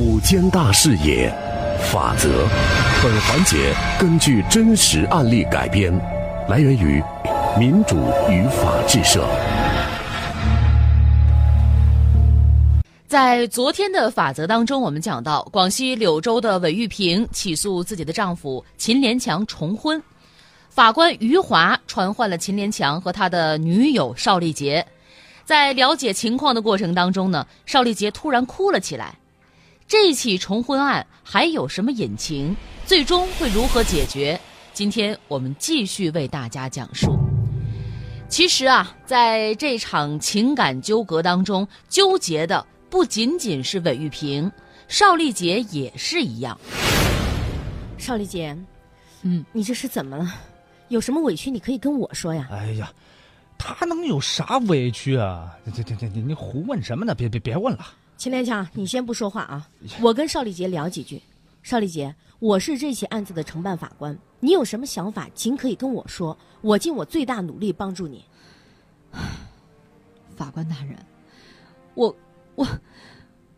五间大视野，法则。本环节根据真实案例改编，来源于民主与法治社。在昨天的法则当中，我们讲到广西柳州的韦玉萍起诉自己的丈夫秦连强重婚，法官余华传唤了秦连强和他的女友邵丽杰，在了解情况的过程当中呢，邵丽杰突然哭了起来。这起重婚案还有什么隐情？最终会如何解决？今天我们继续为大家讲述。其实啊，在这场情感纠葛当中，纠结的。不仅仅是韦玉萍，邵丽杰也是一样。邵丽杰，嗯，你这是怎么了？有什么委屈你可以跟我说呀。哎呀，他能有啥委屈啊？你你你，你你胡问什么呢？别别别问了。秦连强，你先不说话啊，我跟邵丽杰聊几句。邵丽杰，我是这起案子的承办法官，你有什么想法，尽可以跟我说，我尽我最大努力帮助你。法官大人，我。我，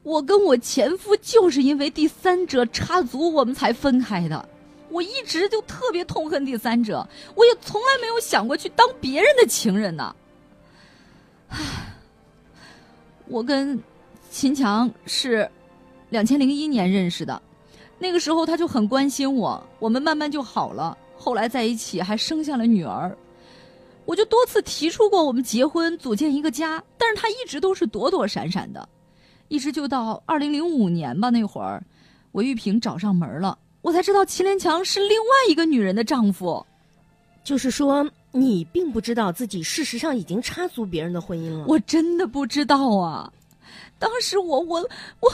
我跟我前夫就是因为第三者插足，我们才分开的。我一直就特别痛恨第三者，我也从来没有想过去当别人的情人呢。唉，我跟秦强是两千零一年认识的，那个时候他就很关心我，我们慢慢就好了。后来在一起还生下了女儿，我就多次提出过我们结婚组建一个家，但是他一直都是躲躲闪闪的。一直就到二零零五年吧，那会儿，韦玉萍找上门了，我才知道秦连强是另外一个女人的丈夫。就是说，你并不知道自己事实上已经插足别人的婚姻了。我真的不知道啊！当时我我我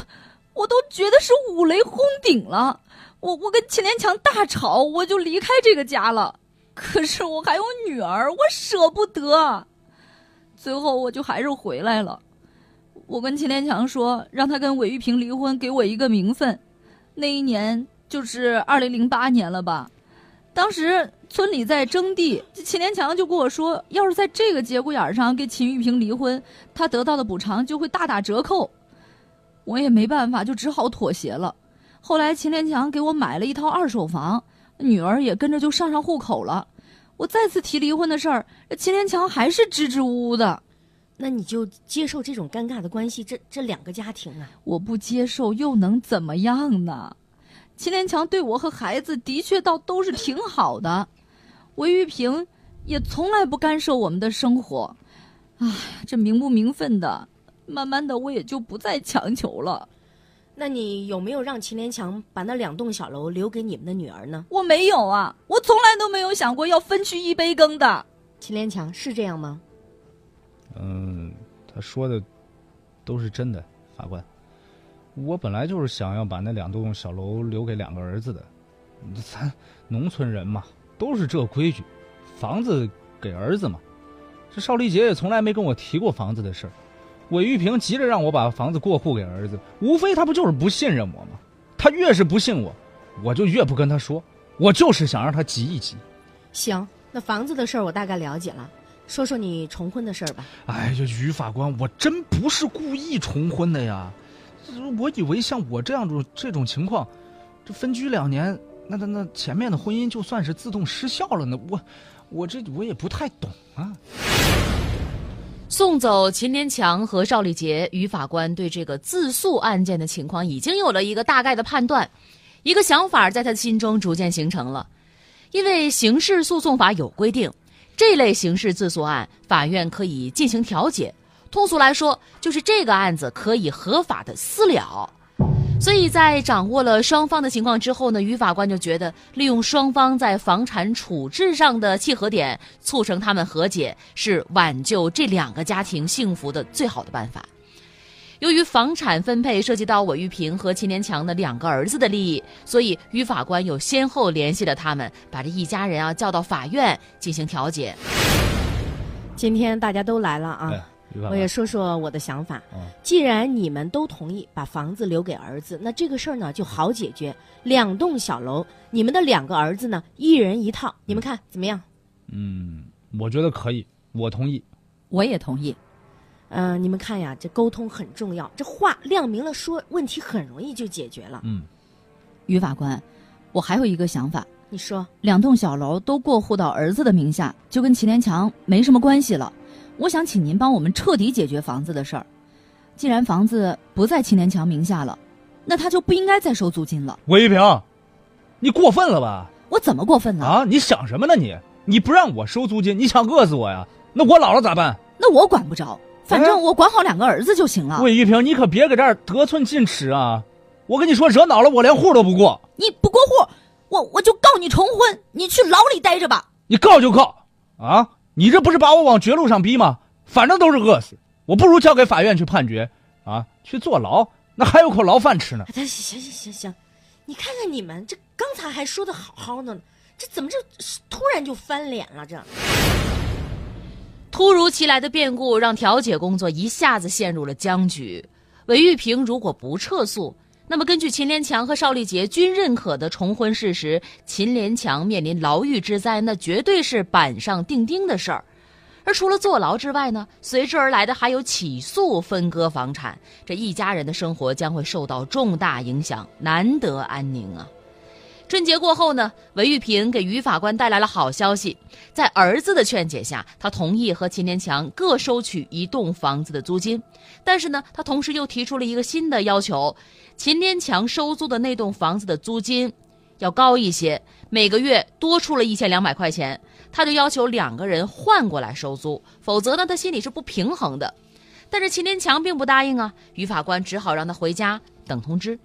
我都觉得是五雷轰顶了。我我跟秦连强大吵，我就离开这个家了。可是我还有女儿，我舍不得。最后我就还是回来了。我跟秦连强说，让他跟韦玉萍离婚，给我一个名分。那一年就是二零零八年了吧？当时村里在征地，秦连强就跟我说，要是在这个节骨眼上跟秦玉萍离婚，他得到的补偿就会大打折扣。我也没办法，就只好妥协了。后来秦连强给我买了一套二手房，女儿也跟着就上上户口了。我再次提离婚的事儿，秦连强还是支支吾吾的。那你就接受这种尴尬的关系，这这两个家庭啊，我不接受又能怎么样呢？秦连强对我和孩子的确倒都是挺好的，韦玉萍也从来不干涉我们的生活。唉，这名不名分的，慢慢的我也就不再强求了。那你有没有让秦连强把那两栋小楼留给你们的女儿呢？我没有啊，我从来都没有想过要分去一杯羹的。秦连强是这样吗？嗯，他说的都是真的，法官。我本来就是想要把那两栋小楼留给两个儿子的，咱农村人嘛，都是这规矩，房子给儿子嘛。这邵丽杰也从来没跟我提过房子的事儿。韦玉萍急着让我把房子过户给儿子，无非他不就是不信任我吗？他越是不信我，我就越不跟他说。我就是想让他急一急。行，那房子的事儿我大概了解了。说说你重婚的事儿吧。哎呀，于法官，我真不是故意重婚的呀！我以为像我这样种这种情况，这分居两年，那那那前面的婚姻就算是自动失效了呢。我我这我也不太懂啊。送走秦连强和赵丽杰，于法官对这个自诉案件的情况已经有了一个大概的判断，一个想法在他的心中逐渐形成了，因为刑事诉讼法有规定。这类刑事自诉案，法院可以进行调解。通俗来说，就是这个案子可以合法的私了。所以在掌握了双方的情况之后呢，于法官就觉得利用双方在房产处置上的契合点，促成他们和解，是挽救这两个家庭幸福的最好的办法。由于房产分配涉及到韦玉平和秦连强的两个儿子的利益，所以于法官又先后联系了他们，把这一家人啊叫到法院进行调解。今天大家都来了啊，我也说说我的想法。既然你们都同意把房子留给儿子，那这个事儿呢就好解决。两栋小楼，你们的两个儿子呢一人一套，你们看怎么样？嗯，我觉得可以，我同意。我也同意。嗯，你们看呀，这沟通很重要，这话亮明了说，问题很容易就解决了。嗯，于法官，我还有一个想法，你说，两栋小楼都过户到儿子的名下，就跟祁连强没什么关系了。我想请您帮我们彻底解决房子的事儿。既然房子不在祁连强名下了，那他就不应该再收租金了。魏一平，你过分了吧？我怎么过分了？啊，你想什么呢你？你不让我收租金，你想饿死我呀？那我老了咋办？那我管不着，反正我管好两个儿子就行了。魏玉平，你可别搁这儿得寸进尺啊！我跟你说，惹恼了我连户都不过。你不过户，我我就告你重婚，你去牢里待着吧。你告就告，啊！你这不是把我往绝路上逼吗？反正都是饿死，我不如交给法院去判决，啊，去坐牢，那还有口牢饭吃呢。行行行行行，你看看你们，这刚才还说的好好的呢。这怎么就突然就翻脸了？这突如其来的变故让调解工作一下子陷入了僵局。韦玉平如果不撤诉，那么根据秦连强和邵丽杰均认可的重婚事实，秦连强面临牢狱之灾，那绝对是板上钉钉的事儿。而除了坐牢之外呢，随之而来的还有起诉分割房产，这一家人的生活将会受到重大影响，难得安宁啊。春节过后呢，韦玉平给于法官带来了好消息，在儿子的劝解下，他同意和秦连强各收取一栋房子的租金。但是呢，他同时又提出了一个新的要求：秦连强收租的那栋房子的租金要高一些，每个月多出了一千两百块钱。他就要求两个人换过来收租，否则呢，他心里是不平衡的。但是秦连强并不答应啊，于法官只好让他回家等通知。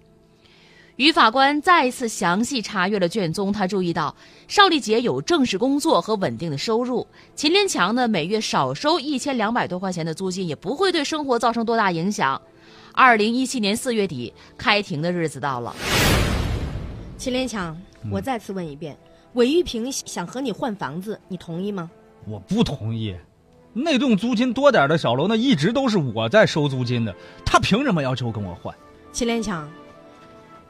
于法官再次详细查阅了卷宗，他注意到邵丽杰有正式工作和稳定的收入，秦连强呢每月少收一千两百多块钱的租金，也不会对生活造成多大影响。二零一七年四月底，开庭的日子到了。秦连强，我再次问一遍，韦玉平想和你换房子，你同意吗？我不同意，那栋租金多点的小楼，那一直都是我在收租金的，他凭什么要求跟我换？秦连强。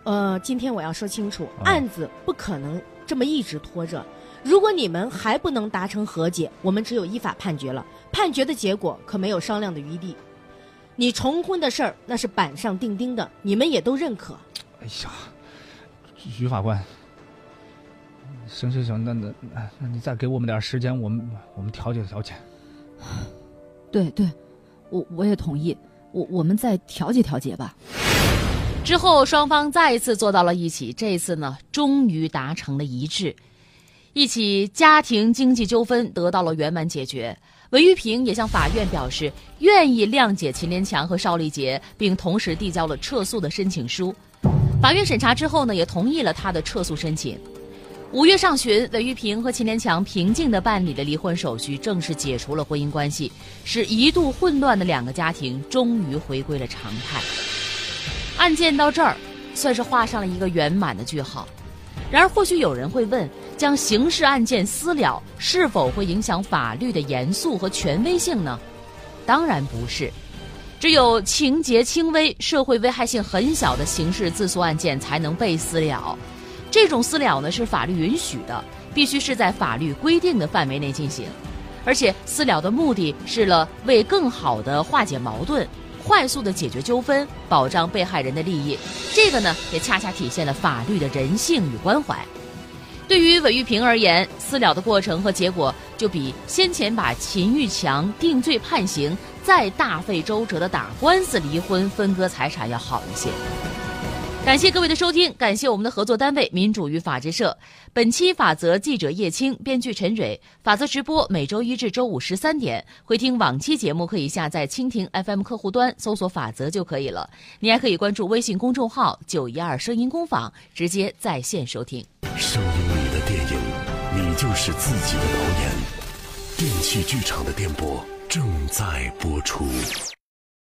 呃，今天我要说清楚，案子不可能这么一直拖着。如果你们还不能达成和解，我们只有依法判决了。判决的结果可没有商量的余地。你重婚的事儿那是板上钉钉的，你们也都认可。哎呀，徐法官，行行行，那那那你再给我们点时间，我们我们调解调解。对对，我我也同意，我我们再调解调解吧。之后，双方再一次坐到了一起。这次呢，终于达成了一致，一起家庭经济纠纷得到了圆满解决。韦玉平也向法院表示愿意谅解秦连强和邵丽杰，并同时递交了撤诉的申请书。法院审查之后呢，也同意了他的撤诉申请。五月上旬，韦玉平和秦连强平静地办理了离婚手续，正式解除了婚姻关系，使一度混乱的两个家庭终于回归了常态。案件到这儿，算是画上了一个圆满的句号。然而，或许有人会问：将刑事案件私了，是否会影响法律的严肃和权威性呢？当然不是。只有情节轻微、社会危害性很小的刑事自诉案件才能被私了。这种私了呢，是法律允许的，必须是在法律规定的范围内进行。而且，私了的目的是了为更好的化解矛盾。快速的解决纠纷，保障被害人的利益，这个呢也恰恰体现了法律的人性与关怀。对于韦玉平而言，私了的过程和结果就比先前把秦玉强定罪判刑，再大费周折的打官司离婚分割财产要好一些。感谢各位的收听，感谢我们的合作单位民主与法制社。本期法则记者叶青，编剧陈蕊。法则直播每周一至周五十三点，回听往期节目可以下载蜻蜓 FM 客户端搜索“法则”就可以了。你还可以关注微信公众号“九一二声音工坊”，直接在线收听。声音里的电影，你就是自己的导演。电器剧场的电波正在播出。